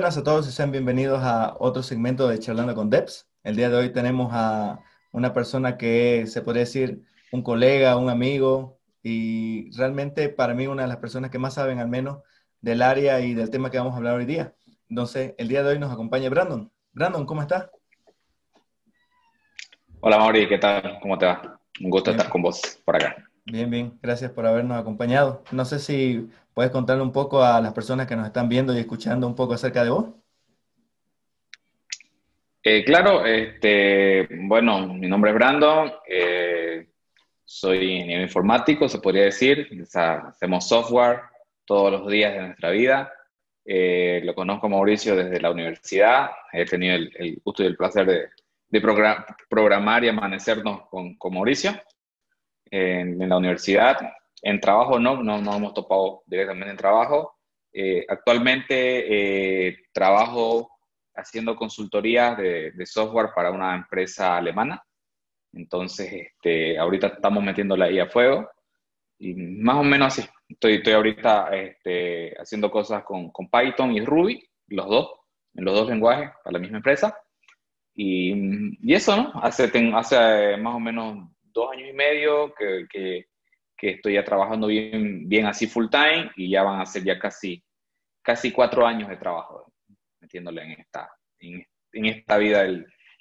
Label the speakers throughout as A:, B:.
A: buenas a todos y sean bienvenidos a otro segmento de Charlando con Deps. El día de hoy tenemos a una persona que se podría decir un colega, un amigo y realmente para mí una de las personas que más saben al menos del área y del tema que vamos a hablar hoy día. Entonces, el día de hoy nos acompaña Brandon. Brandon, ¿cómo estás?
B: Hola Mauri, ¿qué tal? ¿Cómo te va? Un gusto estar con vos por acá.
A: Bien, bien, gracias por habernos acompañado. No sé si puedes contarle un poco a las personas que nos están viendo y escuchando un poco acerca de vos.
B: Eh, claro, este, bueno, mi nombre es Brandon, eh, soy ingeniero informático, se podría decir, hacemos software todos los días de nuestra vida. Eh, lo conozco Mauricio desde la universidad, he tenido el, gusto y el placer de, programar y amanecernos con Mauricio en, la universidad. En trabajo no, no, no hemos topado directamente en trabajo. Eh, actualmente eh, trabajo haciendo consultorías de, software para una empresa alemana. Entonces, este, ahorita estamos metiéndola ahí a fuego. Y más o menos así. Estoy, estoy ahorita este, haciendo cosas con, con, Python y Ruby, los dos, en los dos lenguajes, para la misma empresa. Y, y eso, ¿no? Hace, hace más o menos dos años y medio que, que, estoy ya trabajando bien, bien así full time y ya van a ser ya casi, casi cuatro años de trabajo metiéndole en esta, en, esta vida,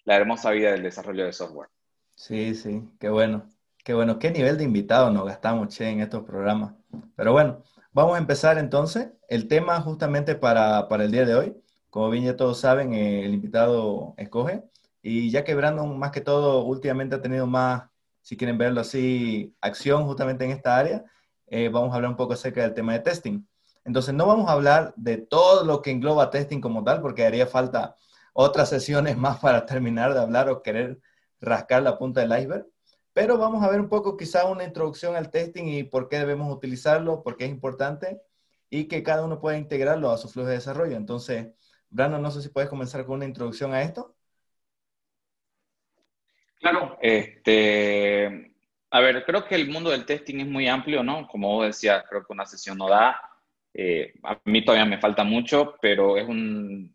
B: la hermosa vida del desarrollo de software.
A: Sí, sí, qué bueno. Qué bueno, qué nivel de invitados nos gastamos, che, en estos programas. Pero bueno, vamos a empezar entonces. El tema justamente para, para el día de hoy, como bien ya todos saben, el invitado escoge. Y ya que Brandon, más que todo, últimamente ha tenido más si quieren verlo así, acción justamente en esta área, eh, vamos a hablar un poco acerca del tema de testing. Entonces, no vamos a hablar de todo lo que engloba testing como tal, porque haría falta otras sesiones más para terminar de hablar o querer rascar la punta del iceberg. Pero vamos a ver un poco quizá una introducción al testing y por qué debemos utilizarlo, por qué es importante y que cada uno pueda integrarlo a su flujo de desarrollo. Entonces, Brandon, no sé si puedes comenzar con una introducción a esto.
B: Claro, este, a ver, creo que el mundo del testing es muy amplio, ¿no? Como vos decías, creo que una sesión no da. Eh, a mí todavía me falta mucho, pero es un,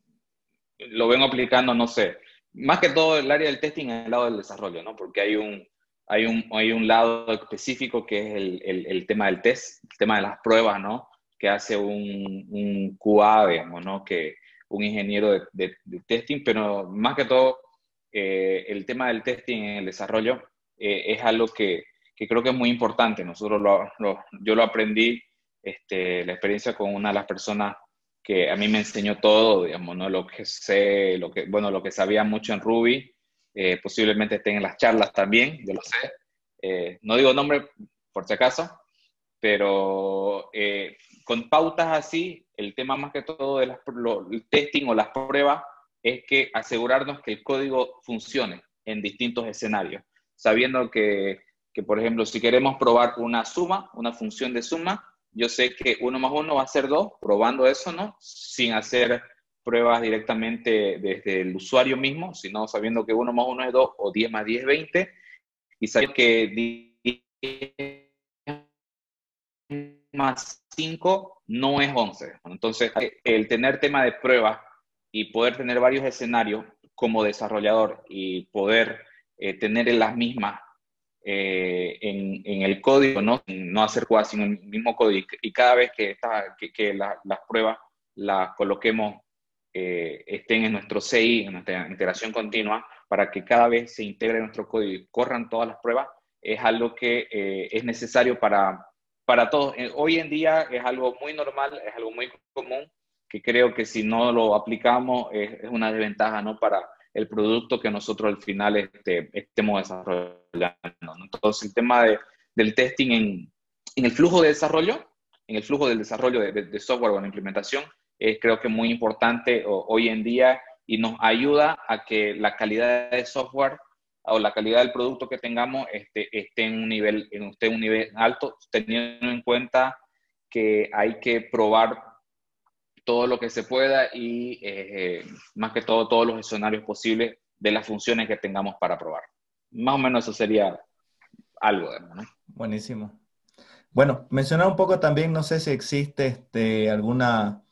B: lo vengo aplicando, no sé, más que todo el área del testing es el lado del desarrollo, ¿no? Porque hay un, hay un, hay un lado específico que es el, el, tema del test, el tema de las pruebas, ¿no? Que hace un, un QA, digamos, ¿no? Que un ingeniero de, de testing, pero más que todo eh, el tema del testing en el desarrollo eh, es algo que, creo que es muy importante. Nosotros yo lo aprendí, este, la experiencia con una de las personas que a mí me enseñó todo, digamos, ¿no? Lo que sé, lo que, bueno, lo que sabía mucho en Ruby, eh, posiblemente estén en las charlas también, yo lo sé. no digo nombre por si acaso, pero con pautas así, el tema más que todo del testing o las pruebas es que asegurarnos que el código funcione en distintos escenarios, sabiendo que, por ejemplo, si queremos probar una suma, una función de suma, yo sé que uno más uno va a ser dos, probando eso, ¿no? Sin hacer pruebas directamente desde el usuario mismo, sino sabiendo que uno más uno es dos o 10 más 10 es 20, y saber que 10 más 5 no es 11. Entonces, el tener tema de pruebas y poder tener varios escenarios como desarrollador y poder eh, tener las mismas eh, en, en, el código, no, no hacer cosas sino el mismo código. Y cada vez que, está, que, que las pruebas las coloquemos, eh, estén en nuestro CI, en nuestra integración continua, para que cada vez se integre nuestro código y corran todas las pruebas, es algo que es necesario para, para todos. Hoy en día es algo muy normal, es algo muy común que creo que si no lo aplicamos es, una desventaja ¿no? para el producto que nosotros al final este, estemos desarrollando. Entonces, el tema de, del testing en, en, el flujo de desarrollo, en el flujo del desarrollo de, software o la implementación, es creo que muy importante hoy en día y nos ayuda a que la calidad de software o la calidad del producto que tengamos esté, esté en un nivel, en un nivel alto, teniendo en cuenta que hay que probar todo lo que se pueda y eh, más que todo todos los escenarios posibles de las funciones que tengamos para probar. Más o menos eso sería algo.
A: Buenísimo. Bueno, mencionar un poco también, no sé si existe este, alguna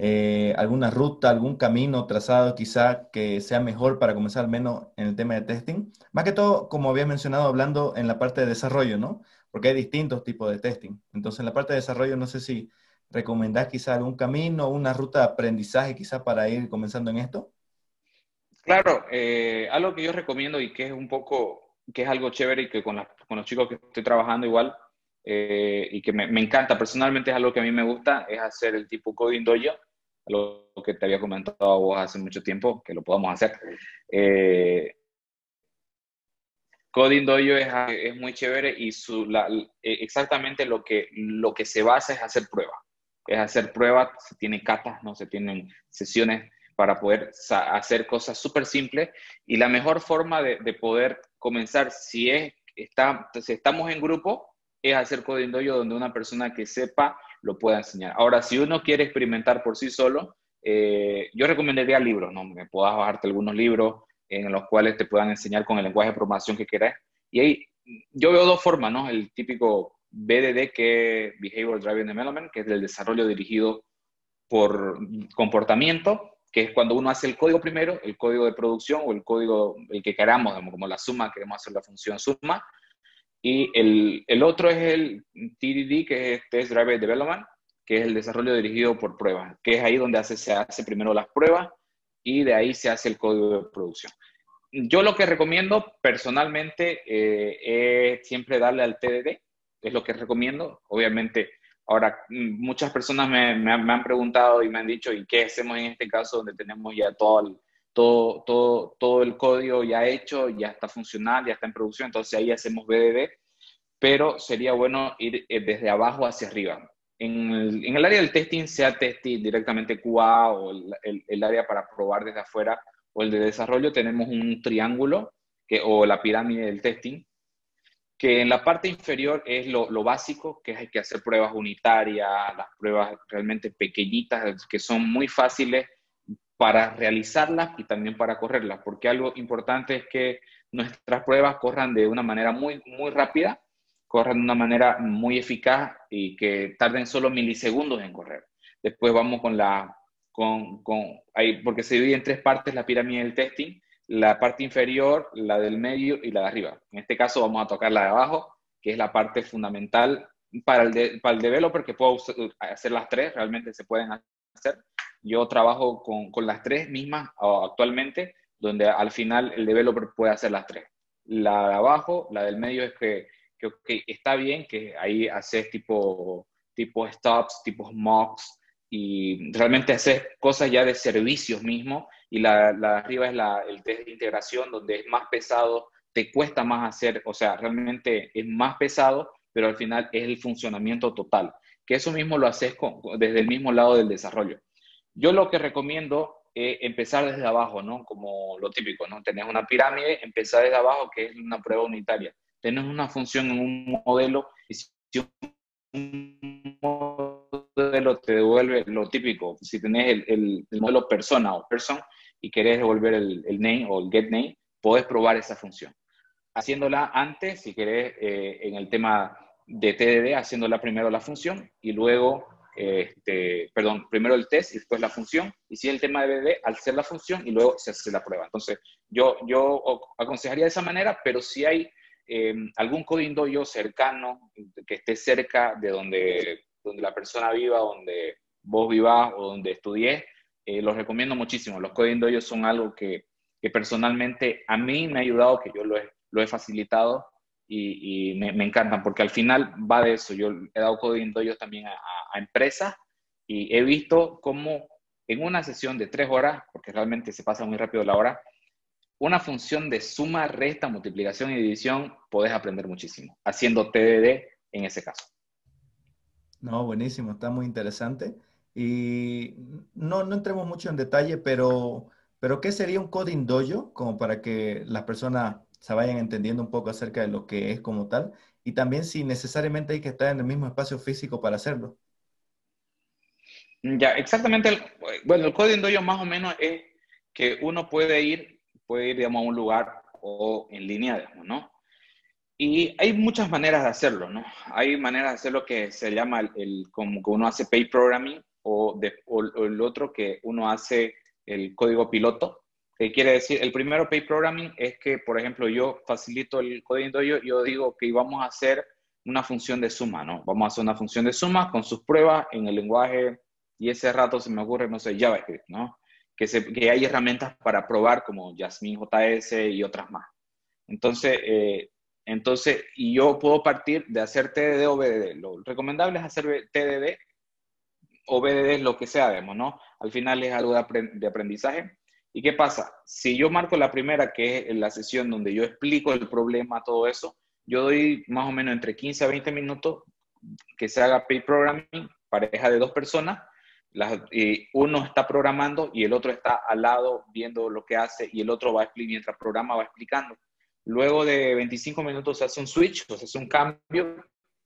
A: eh, alguna ruta, algún camino trazado quizá que sea mejor para comenzar al menos en el tema de testing. Más que todo, como había mencionado, hablando en la parte de desarrollo, ¿no? Porque hay distintos tipos de testing. Entonces, en la parte de desarrollo, no sé si recomendás quizá algún camino, una ruta de aprendizaje quizá para ir comenzando en esto.
B: Claro, eh, algo que yo recomiendo y que es un poco, que es algo chévere y que con, los chicos que estoy trabajando igual, eh, y que me, encanta, personalmente es algo que a mí me gusta, es hacer el tipo coding dojo, lo que te había comentado vos hace mucho tiempo, que lo podamos hacer. Eh, Coding Dojo es, muy chévere y exactamente lo que, lo que se basa es hacer pruebas. Es hacer pruebas, se tiene catas, ¿no? se tienen sesiones para poder hacer cosas súper simples y la mejor forma de, de, poder comenzar, si, es, está, si estamos en grupo, es hacer Coding Dojo donde una persona que sepa lo pueda enseñar. Ahora, si uno quiere experimentar por sí solo, eh, yo recomendaría libros, ¿no? Me puedas bajarte algunos libros en los cuales te puedan enseñar con el lenguaje de programación que quieras. Y ahí yo veo dos formas, ¿no? El típico BDD, que es Behavior Driven Development, que es el desarrollo dirigido por comportamiento, que es cuando uno hace el código primero, el código de producción o el código, el que queramos, como la suma, queremos hacer la función suma, y el, el, otro es el TDD, que es Test Driver Development, que es el desarrollo dirigido por pruebas, que es ahí donde se hace primero las pruebas y de ahí se hace el código de producción. Yo lo que recomiendo personalmente eh, es siempre darle al TDD, es lo que recomiendo. Obviamente, ahora muchas personas me, me, han preguntado y me han dicho, ¿y qué hacemos en este caso donde tenemos ya todo el, todo, todo, todo el código ya hecho, ya está funcional, ya está en producción, entonces ahí hacemos BDD, pero sería bueno ir eh, desde abajo hacia arriba. En el, en el área del testing, sea testing directamente QA o el, el, área para probar desde afuera o el de desarrollo, tenemos un triángulo que, o la pirámide del testing, que en la parte inferior es lo, básico, que hay que hacer pruebas unitarias, las pruebas realmente pequeñitas, que son muy fáciles para realizarlas y también para correrlas, porque algo importante es que nuestras pruebas corran de una manera muy, muy rápida, corran de una manera muy eficaz y que tarden solo milisegundos en correr. Después vamos con la, con, con ahí, porque se divide en tres partes la pirámide del testing, la parte inferior, la del medio y la de arriba. En este caso vamos a tocar la de abajo, que es la parte fundamental para el, para el developer, que puedo hacer las tres, realmente se pueden hacer, yo trabajo con, con las tres mismas actualmente, donde al final el developer puede hacer las tres. La de abajo, la del medio es que, que, está bien, que ahí haces tipo, tipo stops, tipo mocks, y realmente haces cosas ya de servicios mismo, y la, la de arriba es la, el test de integración, donde es más pesado, te cuesta más hacer, o sea, realmente es más pesado, pero al final es el funcionamiento total, que eso mismo lo haces desde el mismo lado del desarrollo. Yo lo que recomiendo es empezar desde abajo, ¿no? Como lo típico, ¿no? Tenés una pirámide, empezar desde abajo, que es una prueba unitaria. Tenés una función en un modelo y si un modelo te devuelve lo típico, si tenés el, modelo persona o person y querés devolver el, name o el get name, podés probar esa función. Haciéndola antes, si querés, eh, en el tema de TDD, haciéndola primero la función y luego este, perdón, primero el test y después la función. Y si el tema de BD, al ser la función y luego se hace la prueba. Entonces, yo, yo aconsejaría de esa manera, pero si hay eh, algún coding dojo cercano, que esté cerca de donde, donde la persona viva, donde vos vivas o donde estudié, eh, los recomiendo muchísimo. Los coding dojo son algo que, que, personalmente a mí me ha ayudado, que yo lo he, lo he facilitado y, me, encantan porque al final va de eso. Yo he dado coding yo también a, a, empresas y he visto cómo en una sesión de tres horas, porque realmente se pasa muy rápido la hora, una función de suma, resta, multiplicación y división, podés aprender muchísimo, haciendo TDD en ese caso.
A: No, buenísimo, está muy interesante. Y no, no entremos mucho en detalle, pero, pero ¿qué sería un coding dojo? Como para que las personas se vayan entendiendo un poco acerca de lo que es como tal y también si necesariamente hay que estar en el mismo espacio físico para hacerlo.
B: Ya, exactamente. bueno, el código dojo más o menos es que uno puede ir, puede ir, digamos, a un lugar o en línea, digamos, ¿no? Y hay muchas maneras de hacerlo, ¿no? Hay maneras de hacerlo que se llama el, como que uno hace pay programming o, el otro que uno hace el código piloto. ¿Qué quiere decir? El primero, pay programming, es que, por ejemplo, yo facilito el código, yo, yo digo que vamos a hacer una función de suma, ¿no? Vamos a hacer una función de suma con sus pruebas en el lenguaje, y ese rato se me ocurre, no sé, JavaScript, ¿no? Que, se, que hay herramientas para probar como Jasmine JS y otras más. Entonces, eh, entonces, y yo puedo partir de hacer TDD o BDD. Lo recomendable es hacer TDD o BDD lo que sea, digamos, ¿no? Al final es algo de aprendizaje. ¿Y qué pasa? Si yo marco la primera, que es la sesión donde yo explico el problema, todo eso, yo doy más o menos entre 15 a 20 minutos que se haga pay programming, pareja de dos personas, uno está programando y el otro está al lado viendo lo que hace y el otro va mientras programa va explicando. Luego de 25 minutos se hace un switch, se hace un cambio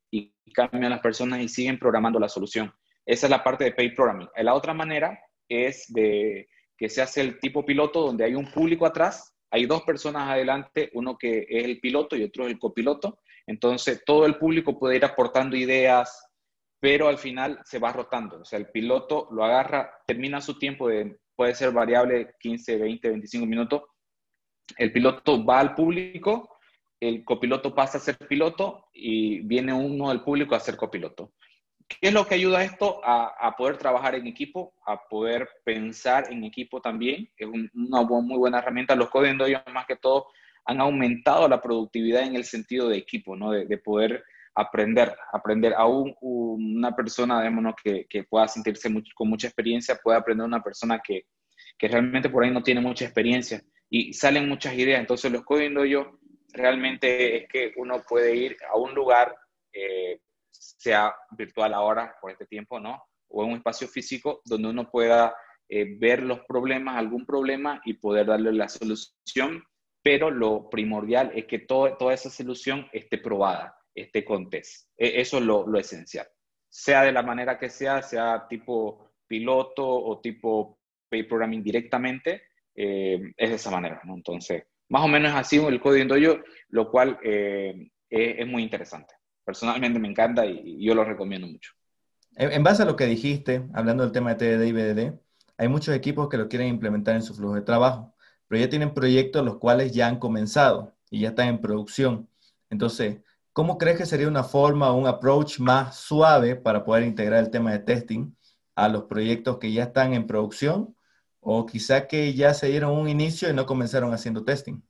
B: y cambian las personas y siguen programando la solución. Esa es la parte de paid programming. La otra manera es de que se hace el tipo piloto donde hay un público atrás, hay dos personas adelante, uno que es el piloto y otro el copiloto. Entonces todo el público puede ir aportando ideas, pero al final se va rotando. O sea, el piloto lo agarra, termina su tiempo de, puede ser variable 15, 20, 25 minutos, el piloto va al público, el copiloto pasa a ser piloto y viene uno del público a ser copiloto. ¿Qué es lo que ayuda a esto? A, poder trabajar en equipo, a poder pensar en equipo también. Es una muy buena herramienta. Los códigos más que todo han aumentado la productividad en el sentido de equipo, ¿no? de, poder aprender, aprender a una persona, digamos, que, que, pueda sentirse con mucha experiencia, puede aprender a una persona que realmente por ahí no tiene mucha experiencia y salen muchas ideas. Entonces, lo que viendo yo realmente es que uno puede ir a un lugar, eh, sea virtual ahora, por este tiempo, ¿no? O en un espacio físico donde uno pueda eh, ver los problemas, algún problema y poder darle la solución. Pero lo primordial es que todo, toda esa solución esté probada, esté con test. E, eso es lo, lo esencial. Sea de la manera que sea, sea tipo piloto o tipo pay programming directamente, eh, es de esa manera. Entonces, más o menos así el código yo, lo cual eh, es, muy interesante. Personalmente me encanta y, yo lo recomiendo mucho.
A: En, base a lo que dijiste, hablando del tema de TDD y BDD, hay muchos equipos que lo quieren implementar en su flujo de trabajo, pero ya tienen proyectos los cuales ya han comenzado y ya están en producción. Entonces, ¿cómo crees que sería una forma o un approach más suave para poder integrar el tema de testing a los proyectos que ya están en producción o quizá que ya se dieron un inicio y no comenzaron haciendo testing.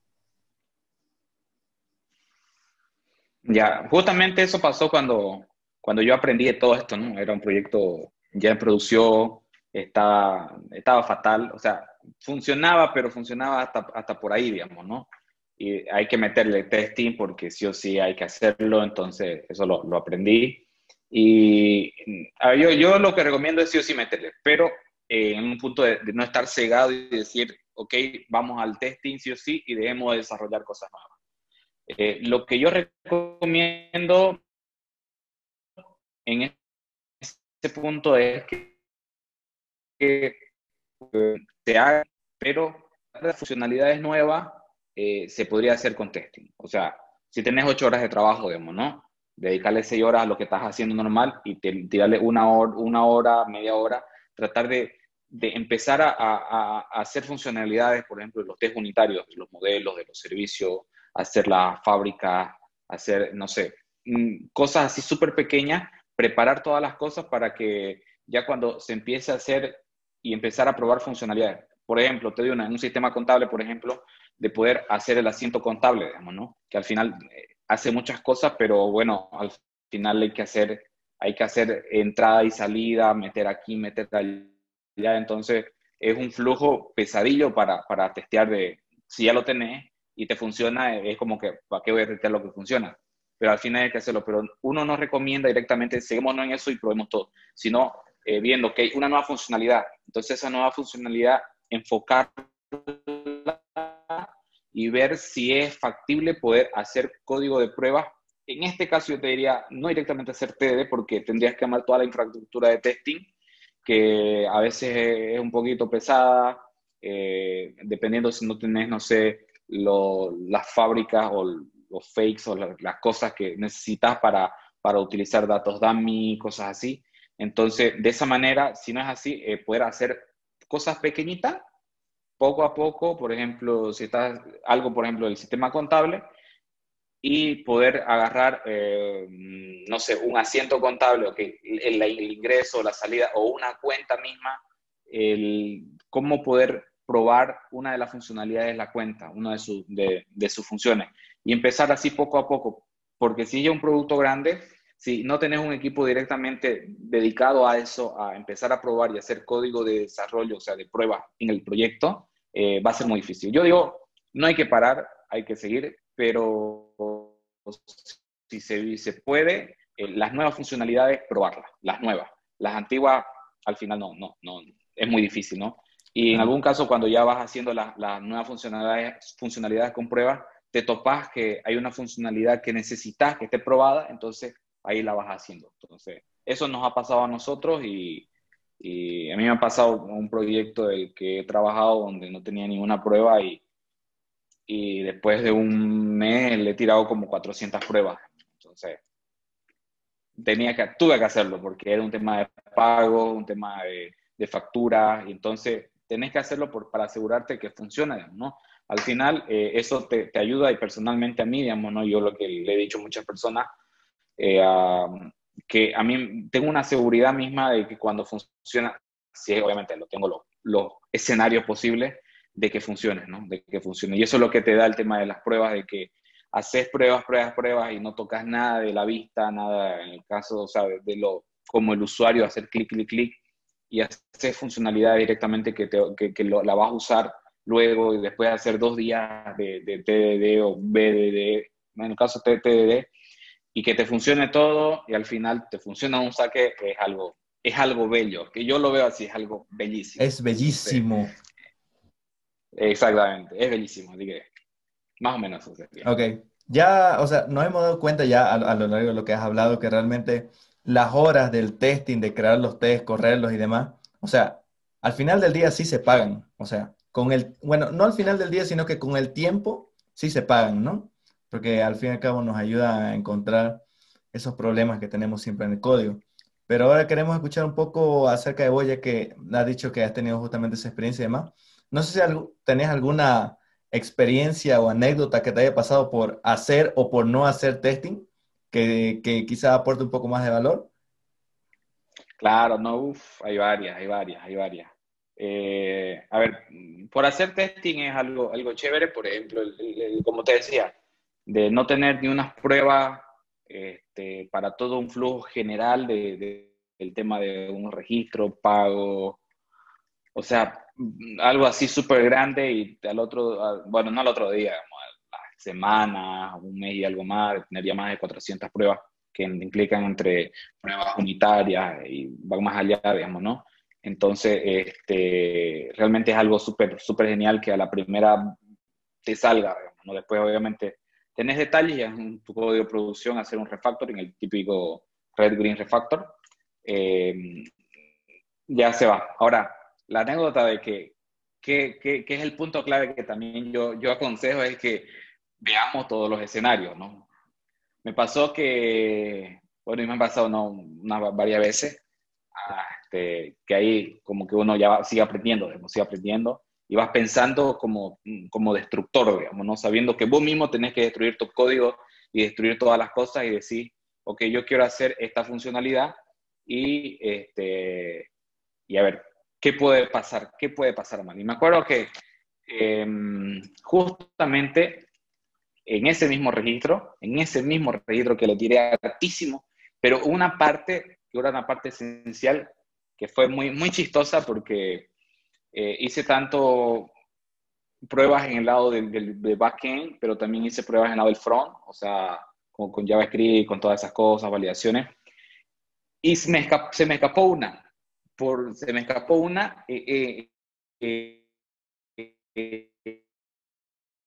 B: Ya, justamente eso pasó cuando, cuando yo aprendí de todo esto, ¿no? Era un proyecto ya en producción, estaba, estaba fatal, o sea, funcionaba, pero funcionaba hasta, hasta por ahí, digamos, ¿no? Y hay que meterle testing porque sí o sí hay que hacerlo, entonces eso lo, lo aprendí. Y yo, yo lo que recomiendo es sí o sí meterle, pero eh, en un punto de, no estar cegado y decir, ok, vamos al testing sí o sí y debemos desarrollar cosas nuevas. Eh, lo que yo recomiendo en ese punto es que, eh, se haga, pero las funcionalidades nuevas se podría hacer con testing. O sea, si tenés ocho horas de trabajo, digamos, ¿no? Dedicarle seis horas a lo que estás haciendo normal y tirarle una hora, una hora, media hora, tratar de de empezar a, hacer funcionalidades, por ejemplo, los test unitarios, los modelos, de los servicios, hacer la fábrica, hacer, no sé, mm, cosas así súper pequeñas, preparar todas las cosas para que ya cuando se empiece a hacer y empezar a probar funcionalidades. Por ejemplo, te doy una, un sistema contable, por ejemplo, de poder hacer el asiento contable, digamos, ¿no? Que al final eh, hace muchas cosas, pero bueno, al final hay que hacer, hay que hacer entrada y salida, meter aquí, meter allí entonces es un flujo pesadillo para, para testear de si ya lo tenés y te funciona, es como que, ¿para qué voy a testear lo que funciona? Pero al final hay que hacerlo, pero uno no recomienda directamente, seguimos en eso y probemos todo, sino eh, viendo que hay una nueva funcionalidad. Entonces esa nueva funcionalidad, enfocarla y ver si es factible poder hacer código de prueba. En este caso yo te diría, no directamente hacer TDD porque tendrías que amar toda la infraestructura de testing, que a veces es un poquito pesada, eh, dependiendo si no tenés, no sé, las fábricas o los fakes o las cosas que necesitas para, para utilizar datos dummy, cosas así. Entonces, de esa manera, si no es así, eh, poder hacer cosas pequeñitas, poco a poco, por ejemplo, si está algo, por ejemplo, del sistema contable, y poder agarrar, eh, no sé, un asiento contable, o que el, el, ingreso, la salida, o una cuenta misma, el, cómo poder probar una de las funcionalidades de la cuenta, una de, de, de sus funciones, y empezar así poco a poco, porque si es un producto grande, si no tenés un equipo directamente dedicado a eso, a empezar a probar y hacer código de desarrollo, o sea, de prueba en el proyecto, eh, va a ser muy difícil. Yo digo, no hay que parar, hay que seguir, pero si se, se puede, eh, las nuevas funcionalidades, probarlas, las nuevas. Las antiguas, al final no, no, no, es muy difícil, ¿no? Y en algún caso, cuando ya vas haciendo las, nuevas funcionalidades, funcionalidades con pruebas, te topas que hay una funcionalidad que necesitas que esté probada, entonces ahí la vas haciendo. Entonces, eso nos ha pasado a nosotros y, y a mí me ha pasado un proyecto del que he trabajado donde no tenía ninguna prueba y, y después de un mes le he tirado como 400 pruebas. Entonces, tenía que, tuve que hacerlo porque era un tema de pago, un tema de, de factura, y entonces tenés que hacerlo por, para asegurarte que funcione, ¿no? Al final, eh, eso te, te, ayuda y personalmente a mí, digamos, ¿no? Yo lo que le he dicho a muchas personas, eh, que a mí tengo una seguridad misma de que cuando funciona, sí, obviamente lo tengo los, los escenarios posibles, de que funcione, ¿no? De que funcione. Y eso es lo que te da el tema de las pruebas, de que haces pruebas, pruebas, pruebas y no tocas nada de la vista, nada en el caso, o sea, de lo, como el usuario, hacer clic, clic, clic y hacer funcionalidad directamente que, te, que, que lo, la vas a usar luego y después de hacer dos días de, de TDD o BDD, en el caso de TDD, y que te funcione todo y al final te funciona un saque, es algo, es algo bello, que yo lo veo así, es algo bellísimo.
A: Es bellísimo.
B: Exactamente, es bellísimo, así que más o menos.
A: ok, ya, o sea, nos hemos dado cuenta ya a, lo largo de lo que has hablado que realmente las horas del testing, de crear los tests, correrlos y demás, o sea, al final del día sí se pagan, o sea, con el, bueno, no al final del día, sino que con el tiempo sí se pagan, ¿no? Porque al fin y al cabo nos ayuda a encontrar esos problemas que tenemos siempre en el código. Pero ahora queremos escuchar un poco acerca de vos, ya que has dicho que has tenido justamente esa experiencia y demás. No sé si tenés alguna experiencia o anécdota que te haya pasado por hacer o por no hacer testing, que, que quizá aporte un poco más de valor.
B: Claro, no, uff, hay varias, hay varias, hay varias. Eh, a ver, por hacer testing es algo, algo chévere, por ejemplo, como te decía, de no tener ni unas pruebas este, para todo un flujo general de, del tema de un registro, pago, o sea, algo así súper grande y al otro, bueno, no al otro día, a la semana, un mes y algo más, tener ya más de 400 pruebas que implican entre pruebas unitarias y van más allá, digamos, ¿no? Entonces, este, realmente es algo súper, súper genial que a la primera te salga, digamos, ¿no? Después, obviamente, tenés detalles y en tu código de producción hacer un refactoring, el típico Red Green Refactor, eh, ya se va. Ahora, la anécdota de que, que, que, es el punto clave que también yo, yo aconsejo es que veamos todos los escenarios, ¿no? Me pasó que, bueno, y me han pasado ¿no? unas varias veces, ah, este, que ahí como que uno ya sigue aprendiendo, sigue aprendiendo, y vas pensando como, como destructor, digamos, ¿no? Sabiendo que vos mismo tenés que destruir tu código y destruir todas las cosas y decir, ok, yo quiero hacer esta funcionalidad y, este, y a ver, ¿qué puede pasar? ¿Qué puede pasar mal? Y me acuerdo que em, justamente en ese mismo registro, en ese mismo registro que lo tiré altísimo, pero una parte, que era una parte esencial, que fue muy, muy chistosa porque eh, hice tanto pruebas en el lado del, del, backend, pero también hice pruebas en el lado del front, o sea, con, con JavaScript, con todas esas cosas, validaciones. Y se me, se me escapó una, por, se me escapó una, eh, eh, eh,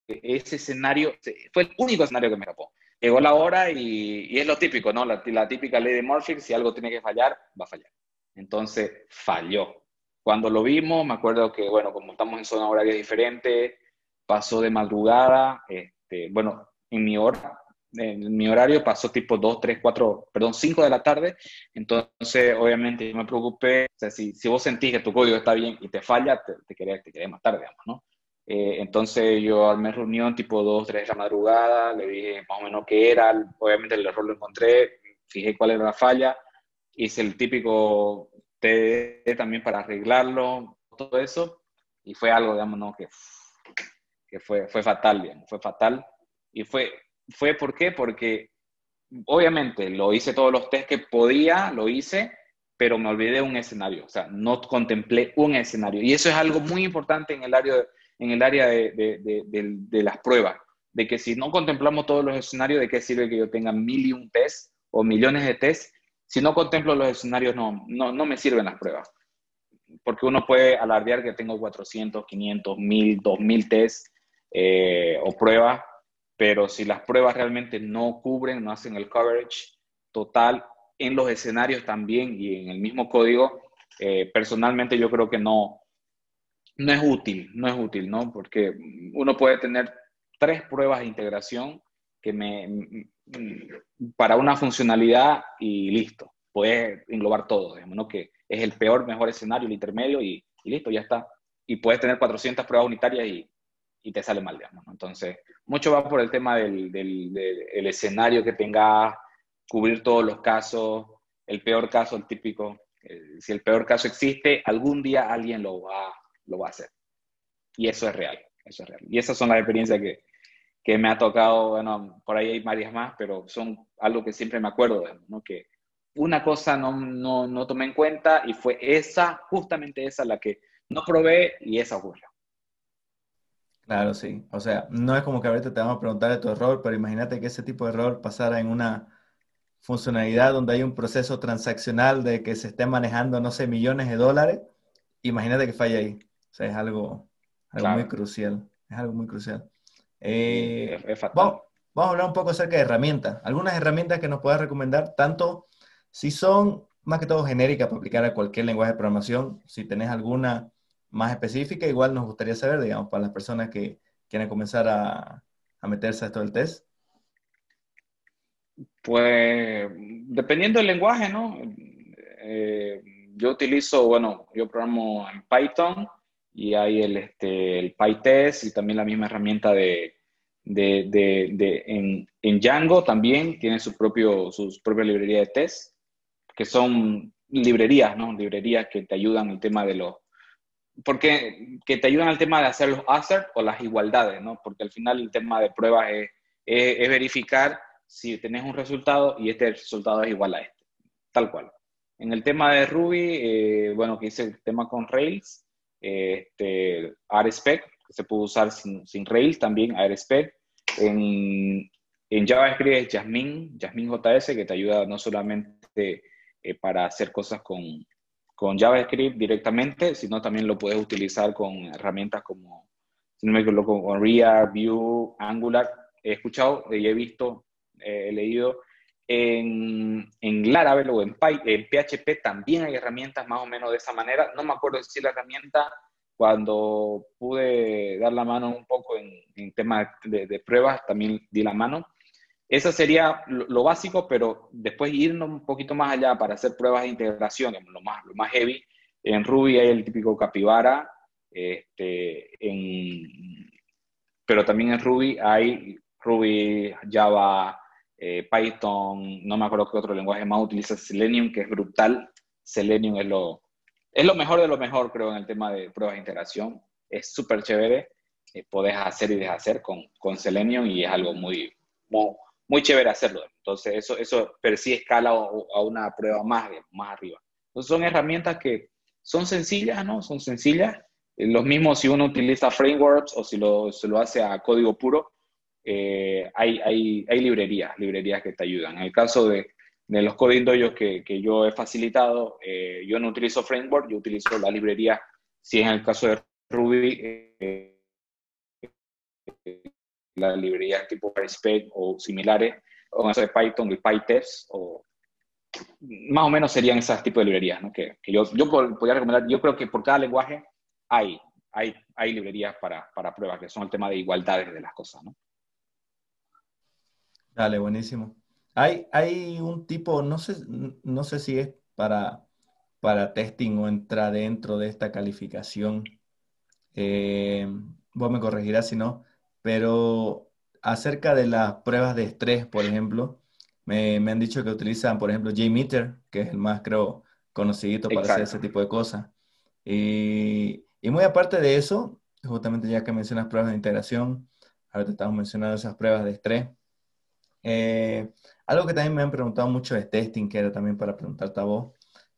B: ese escenario, fue el único escenario que me escapó. Llegó la hora y, es lo típico, ¿no? La, típica ley de Murphy, si algo tiene que fallar, va a fallar. Entonces, falló. Cuando lo vimos, me acuerdo que, bueno, como estamos en zona horaria diferente, pasó de madrugada, este, bueno, en mi hora, en mi horario pasó tipo 2, 3, 4, perdón, 5 de la tarde, entonces obviamente yo me preocupé, o sea, si, si vos sentís que tu código está bien y te falla, te, te querés, te más tarde, digamos, ¿no? Eh, entonces yo armé reunión tipo 2, 3 de la madrugada, le dije más o menos qué era, obviamente el error lo encontré, fijé cuál era la falla, hice el típico TD también para arreglarlo, todo eso, y fue algo, digamos, ¿no? que, que fue, fue fatal, digamos, fue fatal. Y fue, fue ¿por qué? Porque obviamente lo hice todos los test que podía, lo hice, pero me olvidé un escenario, o sea, no contemplé un escenario. Y eso es algo muy importante en el área, en el área de, de, de, de las pruebas, de que si no contemplamos todos los escenarios, ¿de qué sirve que yo tenga mil y un test o millones de test? Si no contemplo los escenarios, no, no, no me sirven las pruebas. Porque uno puede alardear que tengo 400, 500, 1000, 2000 test eh, o pruebas, pero si las pruebas realmente no cubren, no hacen el coverage total en los escenarios también y en el mismo código, eh, personalmente yo creo que no, no es útil, no es útil, ¿no? Porque uno puede tener tres pruebas de integración que me, para una funcionalidad y listo, puedes englobar todo, digamos, ¿no? Que es el peor, mejor escenario, el intermedio y, y listo, ya está. Y puedes tener 400 pruebas unitarias y, y te sale mal, digamos. Entonces, mucho va por el tema del, del, escenario que tenga, cubrir todos los casos, el peor caso, el típico. Eh, si el peor caso existe, algún día alguien lo va, lo va a hacer. Y eso es real, eso es real. Y esas son las experiencias que, que me ha tocado, bueno, por ahí hay varias más, pero son algo que siempre me acuerdo, ¿no? Que una cosa no, no, no tomé en cuenta y fue esa, justamente esa la que no probé y esa ocurrió.
A: Claro, sí. O sea, no es como que ahorita te vamos a preguntar de tu error, pero imagínate que ese tipo de error pasara en una funcionalidad donde hay un proceso transaccional de que se esté manejando, no sé, millones de dólares. Imagínate que falla ahí. O sea, es algo, algo muy crucial. Es algo muy crucial. Eh, vamos, vamos, a hablar un poco acerca de herramientas. Algunas herramientas que nos puedas recomendar, tanto si son más que todo genéricas para aplicar a cualquier lenguaje de programación, si tenés alguna más específica, igual nos gustaría saber, digamos, para las personas que quieren comenzar a, a meterse a esto del test.
B: Pues dependiendo del lenguaje, ¿no? Eh, yo utilizo, bueno, yo programo en Python y hay el, este, el PyTest y también la misma herramienta de, de, de, en, en, Django también tiene su propio, sus propia librería de test, que son librerías, ¿no? Librerías que te ayudan el tema de los porque que te ayudan al tema de hacer los assert o las igualdades, ¿no? Porque al final el tema de pruebas es, es, verificar si tenés un resultado y este resultado es igual a este, tal cual. En el tema de Ruby, eh, bueno, que hice el tema con Rails, eh, este, RSpec, que se puede usar sin, sin Rails también, RSpec. En, en JavaScript es Jasmine, Jasmine JS, que te ayuda no solamente eh, para hacer cosas con, con JavaScript directamente, sino también lo puedes utilizar con herramientas como, si no me equivoco, con React, Vue, Angular. He escuchado y he visto, he leído en, en Laravel o en, en PHP también hay herramientas más o menos de esa manera. No me acuerdo si la herramienta cuando pude dar la mano un poco en, en temas de, de, pruebas, también di la mano. Esa sería lo, básico, pero después irnos un poquito más allá para hacer pruebas de integración, lo más, lo más heavy. En Ruby hay el típico capibara, este, pero también en Ruby hay Ruby, Java, eh, Python, no me acuerdo qué otro lenguaje más utiliza Selenium, que es brutal. Selenium es lo, es lo mejor de lo mejor, creo, en el tema de pruebas de integración. Es súper chévere. Eh, podés hacer y deshacer con, con Selenium y es algo muy, muy chévere hacerlo. Entonces, eso, eso pero sí escala a una prueba más, más arriba. Entonces, son herramientas que son sencillas, ¿no? Son sencillas. Eh, los mismos si uno utiliza frameworks o si lo, se lo hace a código puro, eh, hay, hay, hay, librerías, librerías que te ayudan. En el caso de, de los coding que, que, yo he facilitado, eh, yo no utilizo framework, yo utilizo la librería, si en el caso de Ruby, las librerías tipo PySpec o similares, o en caso de Python, el PyTest, o más o menos serían esas tipos de librerías, ¿no? Que, que yo, yo podría recomendar, yo creo que por cada lenguaje hay, hay, hay librerías para, para pruebas, que son el tema de igualdades de las cosas, ¿no?
A: Dale, buenísimo. Hay, hay un tipo, no sé, no sé si es para, para testing o entra dentro de esta calificación. Eh, vos me corregirás si no, pero acerca de las pruebas de estrés, por ejemplo, me, han dicho que utilizan, por ejemplo, J-Meter, que es el más, creo, conocido para hacer ese tipo de cosas. Y, y, muy aparte de eso, justamente ya que mencionas pruebas de integración, ahora te estamos mencionando esas pruebas de estrés. Eh, algo que también me han preguntado mucho es testing, que era también para preguntarte a vos,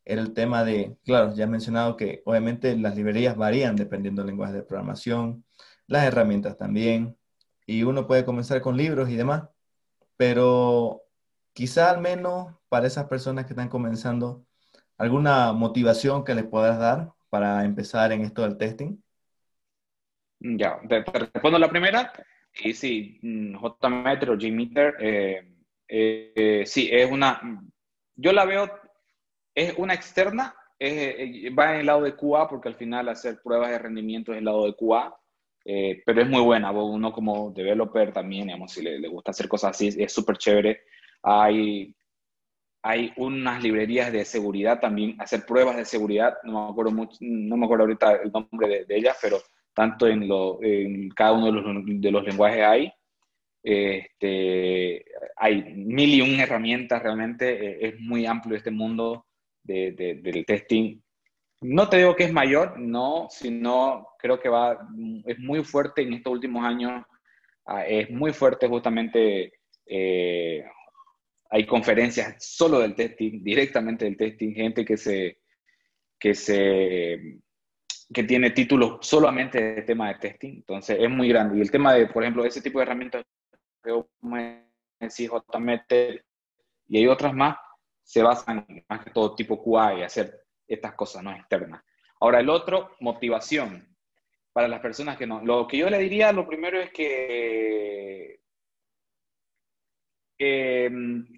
A: era el tema de, claro, ya he mencionado que obviamente las librerías varían dependiendo del lenguaje de programación, las herramientas también, y uno puede comenzar con libros y demás, pero quizá al menos para esas personas que están comenzando, alguna motivación que les puedas dar para empezar en esto del testing.
B: Ya, te, respondo la primera. Y sí, JMeter o Gmeter, eh, eh, sí, es una, yo la veo, es una externa, eh, va en el lado de QA porque al final hacer pruebas de rendimiento es el lado de QA, eh, pero es muy buena. Uno como developer también, digamos, si le, gusta hacer cosas así, es súper chévere. Hay, hay unas librerías de seguridad también, hacer pruebas de seguridad, no me acuerdo, mucho, no me acuerdo ahorita el nombre de, de ellas, pero tanto en, lo, en cada uno de los, de los lenguajes hay. Este, hay mil y un herramientas, realmente eh, es muy amplio este mundo de, del testing no te digo que es mayor, no, sino creo que va, es muy fuerte en estos últimos años, ah, es muy fuerte justamente, eh, hay conferencias solo del testing, directamente del testing, gente que se, que se, que tiene títulos solamente de tema de testing, entonces es muy grande. Y el tema de, por ejemplo, ese tipo de herramientas, JMeter y hay otras más, se basan más que todo tipo QA y hacer estas cosas no externas. Ahora, el otro, motivación. Para las personas que no. Lo que yo le diría, lo primero es que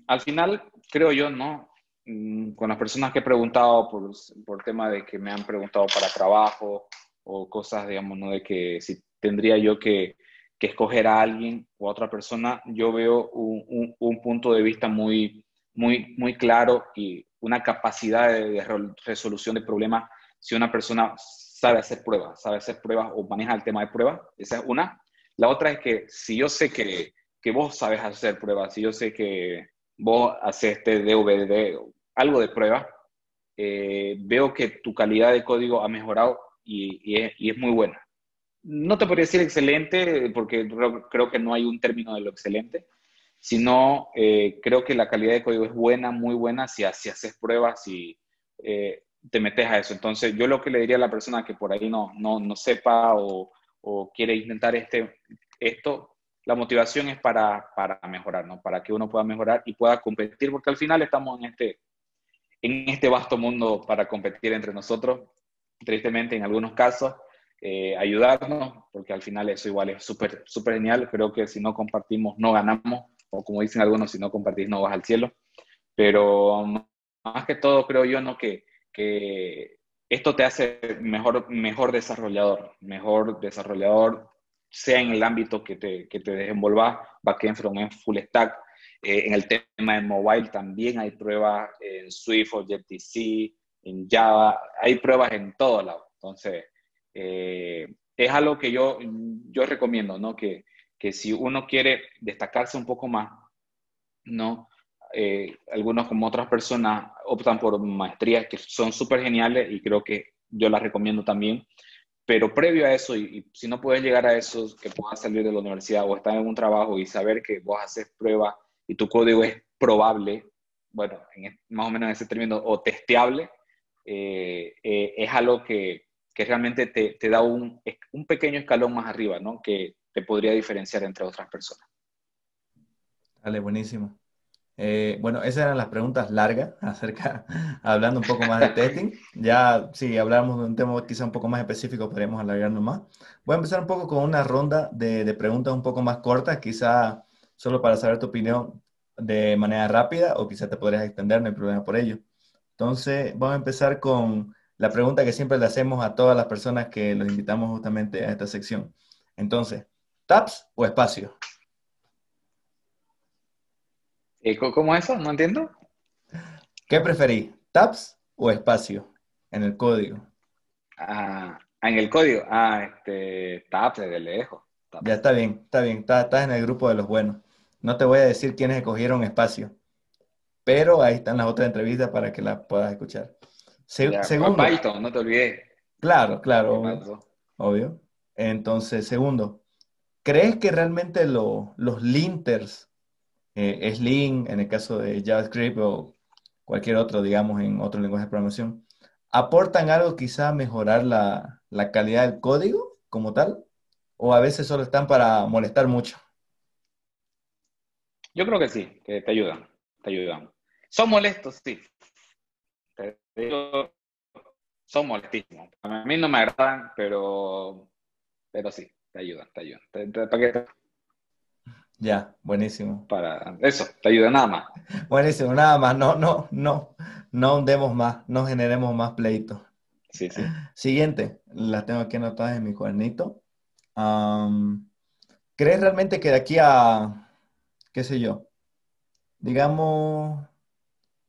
B: al final, creo yo, ¿no? Mm, con las personas que he preguntado por, por tema de que me han preguntado para trabajo o cosas, digamos, ¿no? De que si tendría yo que, que escoger a alguien o a otra persona, yo veo un, un punto de vista muy, muy, muy claro y una capacidad de, resolución de problemas si una persona sabe hacer pruebas, sabe hacer pruebas o maneja el tema de pruebas. Esa es una. La otra es que si yo sé que, que vos sabes hacer pruebas, si yo sé que vos haces este DVD, algo de prueba, eh, veo que tu calidad de código ha mejorado y, es, y, es, muy buena. No te podría decir excelente, porque creo que no hay un término de lo excelente, sino eh, creo que la calidad de código es buena, muy buena, si, si haces pruebas y eh, te metes a eso. Entonces, yo lo que le diría a la persona que por ahí no, no, no sepa o, o, quiere intentar este, esto, la motivación es para, para mejorar, ¿no? Para que uno pueda mejorar y pueda competir, porque al final estamos en este, en este vasto mundo para competir entre nosotros. Tristemente, en algunos casos, eh, ayudarnos, porque al final eso igual es súper súper genial. Creo que si no compartimos, no ganamos o como dicen algunos, si no compartís no vas al cielo. Pero más que todo creo yo ¿no? que, que esto te hace mejor, mejor desarrollador, mejor desarrollador, sea en el ámbito que te, que te desenvolvas, backend, frontend, full stack. Eh, en el tema de mobile también hay pruebas en Swift JTC, en Java, hay pruebas en todos lados. Entonces, eh, es algo que yo, yo recomiendo, ¿no? Que, que si uno quiere destacarse un poco más, ¿no? Eh, algunos como otras personas optan por maestrías que son súper geniales y creo que yo las recomiendo también. Pero previo a eso, y, si no puedes llegar a eso, que puedas salir de la universidad o estar en un trabajo y saber que vos haces pruebas y tu código es probable, bueno, más o menos en ese término, o testeable, eh, eh, es algo que, que realmente te, te, da un, un pequeño escalón más arriba, ¿no? Que te podría diferenciar entre otras personas.
A: Dale, buenísimo. Eh, bueno, esas eran las preguntas largas acerca, hablando un poco más de testing. Ya si hablamos de un tema quizá un poco más específico, podríamos alargarnos más. Voy a empezar un poco con una ronda de, de preguntas un poco más cortas, quizá solo para saber tu opinión de manera rápida o quizá te podrías extender, no hay problema por ello. Entonces, vamos a empezar con la pregunta que siempre le hacemos a todas las personas que los invitamos justamente a esta sección. Entonces, ¿Tabs o espacio?
B: Eh, ¿Cómo eso? No entiendo.
A: ¿Qué preferís? ¿Tabs o espacio en el código?
B: Ah, en el código. Ah, este, tabs de lejos.
A: Ya está bien, está bien. Estás, en el grupo de los buenos. No te voy a decir quiénes escogieron espacio, pero ahí están las otras entrevistas para que las puedas escuchar.
B: segundo. Python, no te olvides.
A: Claro, claro, obvio. Entonces, segundo, ¿crees que realmente los linters, eh, en el caso de JavaScript o cualquier otro, digamos, en otro lenguaje de programación, aportan algo quizá a mejorar la, la calidad del código como tal? ¿O a veces solo están para molestar mucho?
B: Yo creo que sí, que te ayudan, te ayudan. Son molestos, sí. Te digo, son molestísimos. A mí no me agradan, pero, pero sí, te ayudan, te ayudan. ¿Para
A: Ya, buenísimo.
B: Para eso, te ayuda nada más.
A: Buenísimo, nada más. No, no, no, no hundemos más, no generemos más pleitos.
B: Sí, sí.
A: Siguiente, las tengo aquí anotadas en mi cuadernito. ¿Crees realmente que de aquí a, qué sé yo, digamos,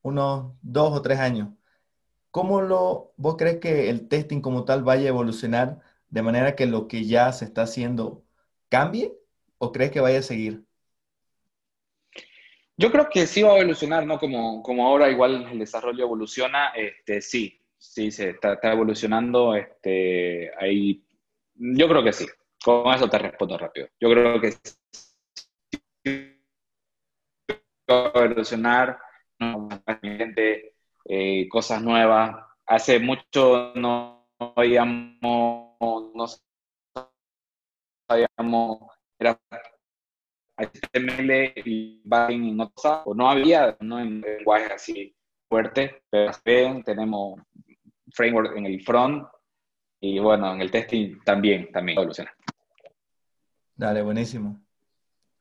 A: unos dos o tres años, ¿Cómo lo, vos crees que el testing como tal vaya a evolucionar de manera que lo que ya se está haciendo cambie o crees que vaya a seguir?
B: Yo creo que sí va a evolucionar, ¿no? Como, como ahora igual el desarrollo evoluciona, este, sí, sí, se está, evolucionando, este, ahí, yo creo que sí. Con eso te respondo rápido. Yo creo que sí va a evolucionar, no, eh, cosas nuevas. Hace mucho no habíamos, no sabíamos, era HTML y backend no, o no había no en lenguaje así fuerte, pero tenemos framework en el front y bueno, en el testing también, también evoluciona.
A: Dale, buenísimo.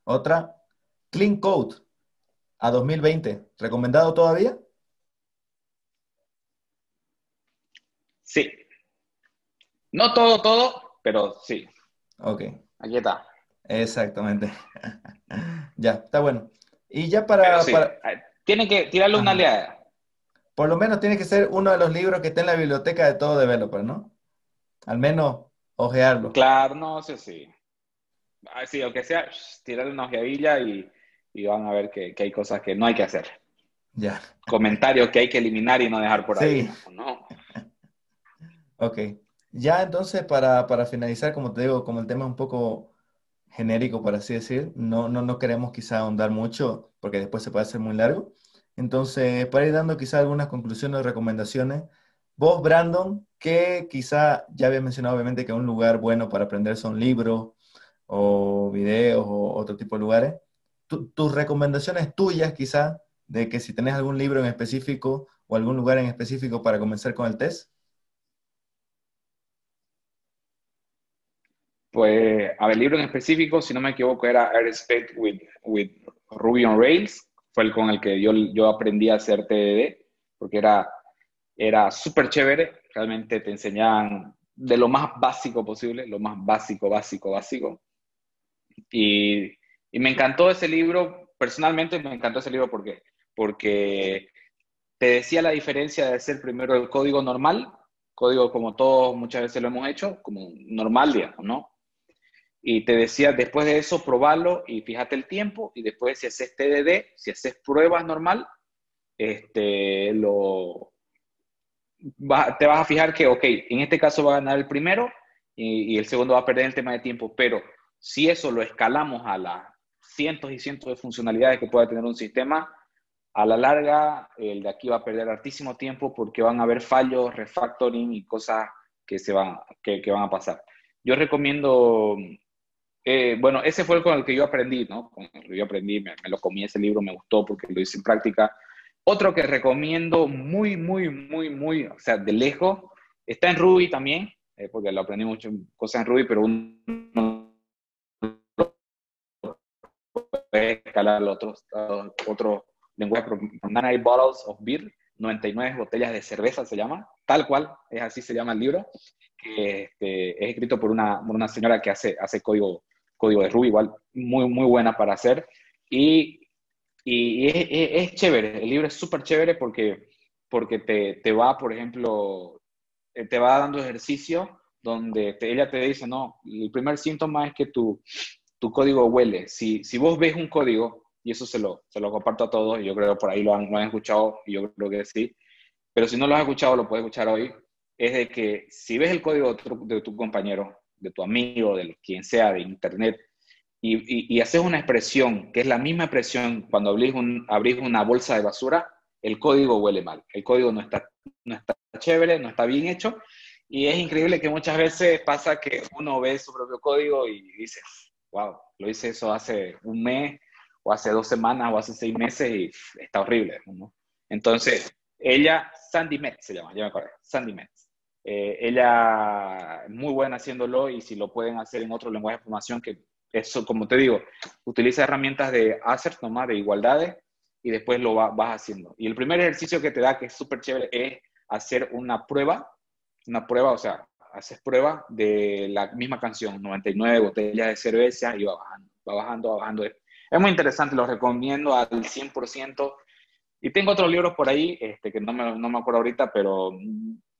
A: Otra, Clean Code a 2020, ¿recomendado todavía?
B: Sí. No todo, todo, pero sí.
A: Ok.
B: Aquí está.
A: Exactamente. ya, está bueno. Y ya para...
B: Eh, tiene que tirarle una leada.
A: Por lo menos tiene que ser uno de los libros que esté en la biblioteca de todo developer, ¿no? Al menos ojearlo.
B: Claro, no, sí, sí. Ah, sí, aunque sea, tirarle una ojeadilla y, van a ver que, hay cosas que no hay que hacer.
A: Ya.
B: Comentarios que hay que eliminar y no dejar por ahí. ¿no?
A: Ok. Ya entonces, para, finalizar, como te digo, como el tema es un poco genérico, por así decir, no, no, no queremos quizá ahondar mucho porque después se puede hacer muy largo. Entonces, para ir dando quizá algunas conclusiones o recomendaciones, vos, Brandon, que quizá ya había mencionado obviamente que un lugar bueno para aprender son libros o videos o otro tipo de lugares, tus recomendaciones tuyas quizá de que si tenés algún libro en específico o algún lugar en específico para comenzar con el test.
B: Pues, a ver, el libro en específico, si no me equivoco, era Respect with, with Ruby on Rails. Fue el con el que yo, yo aprendí a hacer TDD, porque era, era súper chévere. Realmente te enseñaban de lo más básico posible, lo más básico, básico, básico. Y, y me encantó ese libro, personalmente me encantó ese libro porque, porque te decía la diferencia de hacer primero el código normal, código como todos muchas veces lo hemos hecho, como normal, digamos, ¿no? Y te decía, después de eso, probarlo y fíjate el tiempo, y después si haces TDD, si haces pruebas normal, este, lo, te vas a fijar que, ok, en este caso va a ganar el primero y, el segundo va a perder el tema de tiempo, pero si eso lo escalamos a las cientos y cientos de funcionalidades que pueda tener un sistema, a la larga el de aquí va a perder altísimo tiempo porque van a haber fallos, refactoring y cosas que, se van, que, que van a pasar. Yo recomiendo eh, bueno, ese fue el con el que yo aprendí, ¿no? Con el que yo aprendí, me, lo comí ese libro, me gustó porque lo hice en práctica. Otro que recomiendo muy, muy, muy, muy, o sea, de lejos, está en Ruby también, eh, porque lo aprendí mucho cosas en Ruby, pero uno puede escalar otros otro lenguaje, 99 Bottles of Beer, 99 botellas de cerveza se llama, tal cual, es así se llama el libro, que este, es escrito por una, por una señora que hace, hace código código de Ruby, igual muy, muy buena para hacer. Y y, es, chévere, el libro es súper chévere porque, porque te, te, va, por ejemplo, eh, te va dando ejercicio donde ella te dice, no, el primer síntoma es que tu, tu código huele. Si, si vos ves un código, y eso se lo, se lo comparto a todos, y yo creo por ahí lo han, lo han escuchado, y yo creo que sí, pero si no lo has escuchado, lo puedes escuchar hoy, es de que si ves el código de tu, compañero, de tu amigo, de quien sea, de internet, y, y, haces una expresión que es la misma expresión cuando abrís, un, abrís una bolsa de basura, el código huele mal. El código no está, no está chévere, no está bien hecho. Y es increíble que muchas veces pasa que uno ve su propio código y dice, wow, lo hice eso hace un mes, o hace dos semanas, o hace seis meses, y está horrible. Entonces, ella, Sandy Metz se llama, ya me acuerdo, Sandy Metz. Eh, ella es muy buena haciéndolo y si lo pueden hacer en otro lenguaje de formación que eso, como te digo, utiliza herramientas de assert nomás, de igualdades, y después lo vas haciendo. Y el primer ejercicio que te da, que es súper chévere, es hacer una prueba, una prueba, o sea, haces prueba de la misma canción, 99 botellas de cerveza, y va bajando, va bajando, va bajando. Es muy interesante, lo recomiendo al 100%. Y tengo otros libros por ahí, este, que no me, no me acuerdo ahorita, pero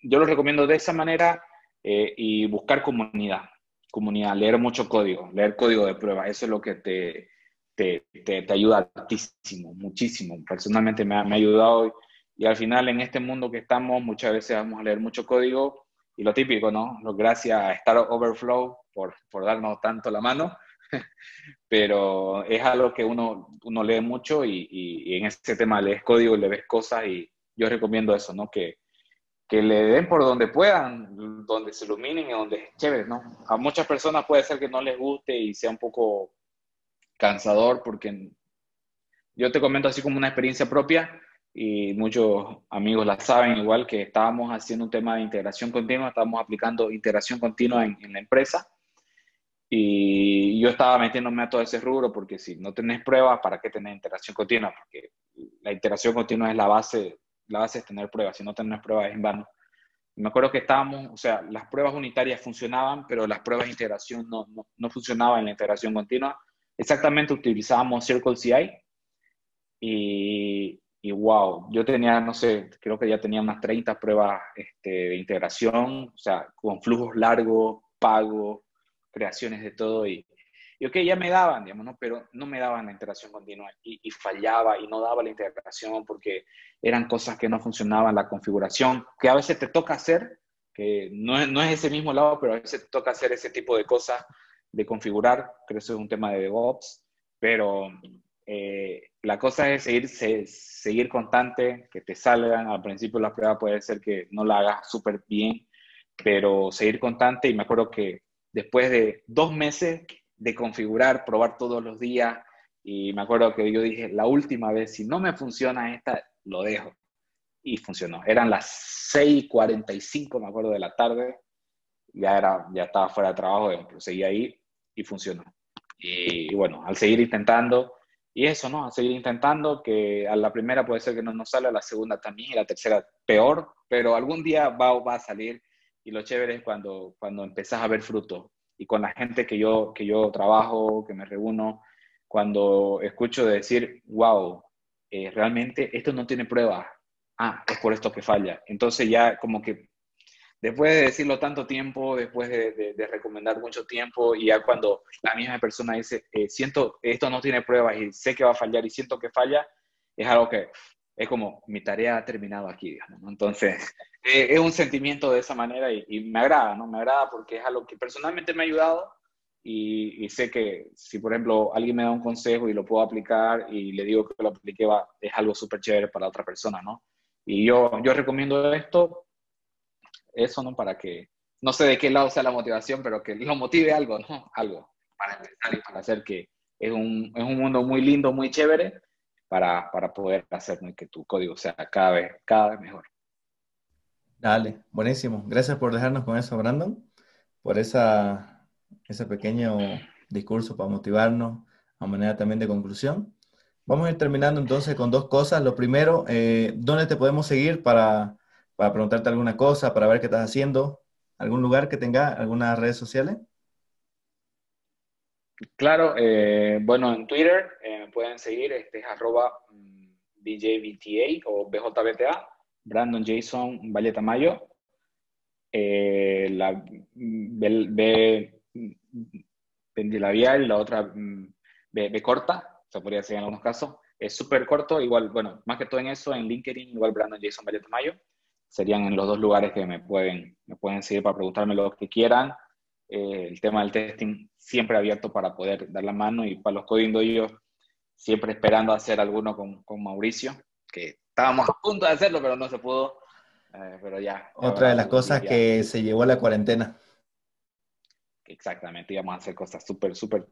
B: yo los recomiendo de esa manera eh, y buscar comunidad comunidad, leer mucho código, leer código de prueba, eso es lo que te, te, te, ayuda muchísimo, muchísimo. Personalmente me ha, me ha ayudado y, al final en este mundo que estamos muchas veces vamos a leer mucho código y lo típico, ¿no? Gracias a Star Overflow por, por darnos tanto la mano, pero es algo que uno, uno lee mucho y, y, y en ese tema lees código, le ves cosas y yo recomiendo eso, ¿no? Que, que le den por donde puedan, donde se iluminen y donde es chévere, ¿no? A muchas personas puede ser que no les guste y sea un poco cansador porque yo te comento así como una experiencia propia y muchos amigos la saben igual que estábamos haciendo un tema de integración continua, estábamos aplicando integración continua en, la empresa y yo estaba metiéndome a todo ese rubro porque si no tenés pruebas, ¿para qué tener integración continua? Porque la integración continua es la base la base es tener pruebas, si no tenés pruebas es en vano. Me acuerdo que estábamos, o sea, las pruebas unitarias funcionaban, pero las pruebas de integración no, no, no funcionaban en la integración continua. Exactamente utilizábamos Circle CI y, y, wow, yo tenía, no sé, creo que ya tenía unas 30 pruebas este, de integración, o sea, con flujos largos, pagos, creaciones de todo y, y ok, ya me daban, digamos, ¿no? Pero no me daban la integración continua y, fallaba y no daba la integración porque eran cosas que no funcionaban, la configuración, que a veces te toca hacer, que no no es ese mismo lado, pero a veces te toca hacer ese tipo de cosas, de configurar, creo que eso es un tema de DevOps, pero eh, la cosa es seguir, seguir constante, que te salgan, al principio la prueba puede ser que no la hagas súper bien, pero seguir constante y me acuerdo que después de dos meses de configurar, probar todos los días. Y me acuerdo que yo dije, la última vez, si no me funciona esta, lo dejo. Y funcionó. Eran las 6.45, me acuerdo, de la tarde. Ya, era, ya estaba fuera de trabajo, pero seguía ahí y funcionó. Y, bueno, al seguir intentando, y eso, ¿no? Al seguir intentando, que a la primera puede ser que no nos sale, a la segunda también, y la tercera peor, pero algún día va, va a salir. Y lo chévere es cuando, cuando empezás a ver frutos y con la gente que yo, que yo trabajo, que me reúno, cuando escucho decir, wow, eh, realmente esto no tiene prueba, ah, es por esto que falla. Entonces ya como que después de decirlo tanto tiempo, después de, de, recomendar mucho tiempo, y ya cuando la misma persona dice, eh, siento, esto no tiene pruebas y sé que va a fallar y siento que falla, es algo que es como mi tarea ha terminado aquí, digamos, Entonces, eh, es un sentimiento de esa manera y, me agrada, ¿no? Me agrada porque es algo que personalmente me ha ayudado y, sé que si, por ejemplo, alguien me da un consejo y lo puedo aplicar y le digo que lo aplique, va, es algo súper chévere para otra persona, ¿no? Y yo, yo recomiendo esto, eso, ¿no? Para que, no sé de qué lado sea la motivación, pero que lo motive algo, ¿no? Algo para empezar y para hacer que es un, es un mundo muy lindo, muy chévere para, para poder hacer que tu código sea cada vez, cada vez mejor.
A: Dale, buenísimo. Gracias por dejarnos con eso, Brandon, por esa, ese pequeño discurso para motivarnos a manera también de conclusión. Vamos a ir terminando entonces con dos cosas. Lo primero, eh, ¿dónde te podemos seguir para, para preguntarte alguna cosa, para ver qué estás haciendo? ¿Algún lugar que tenga, algunas redes sociales?
B: Claro, eh, bueno, en Twitter eh, pueden seguir, este es arroba DJBTA o BJBTA, Brandon Jason Valle Tamayo. Eh, la B, labial, la otra mm, B, corta, se podría decir en algunos casos. Es súper corto, igual, bueno, más que todo en eso, en LinkedIn, igual Brandon Jason Valle Tamayo. Serían en los dos lugares que me pueden, me pueden seguir para preguntarme lo que quieran. Eh, el tema del testing siempre abierto para poder dar la mano y para los coding yo siempre esperando hacer alguno con, con, Mauricio, que estábamos a punto de hacerlo, pero no se pudo. Eh, pero ya.
A: Otra de las cosas que se llevó a la cuarentena.
B: Exactamente, íbamos a hacer cosas súper, súper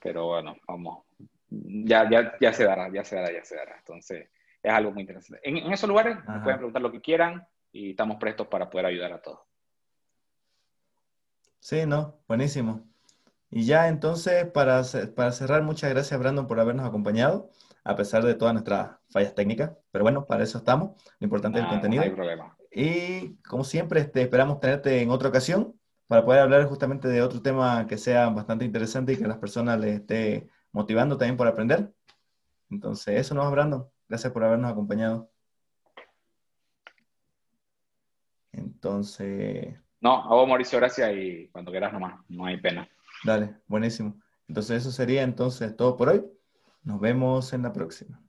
B: Pero bueno, vamos. Ya, ya, ya se dará, ya se dará, ya se dará. Entonces, es algo muy interesante. En, esos lugares pueden preguntar lo que quieran y estamos prestos para poder ayudar a todos.
A: Sí, no, buenísimo. Y ya entonces, para, para cerrar, muchas gracias Brandon por habernos acompañado, a pesar de todas nuestras fallas técnicas. Pero bueno, para eso estamos. Lo importante es el contenido.
B: No hay problema.
A: Y como siempre, este, esperamos tenerte en otra ocasión para poder hablar justamente de otro tema que sea bastante interesante y que a las personas les esté motivando también por aprender. Entonces, eso nos Brandon. Gracias por habernos acompañado. Entonces...
B: No, a vos Mauricio, gracias y cuando quieras nomás, no hay pena.
A: Dale, buenísimo. Entonces eso sería entonces todo por hoy. Nos vemos en la próxima.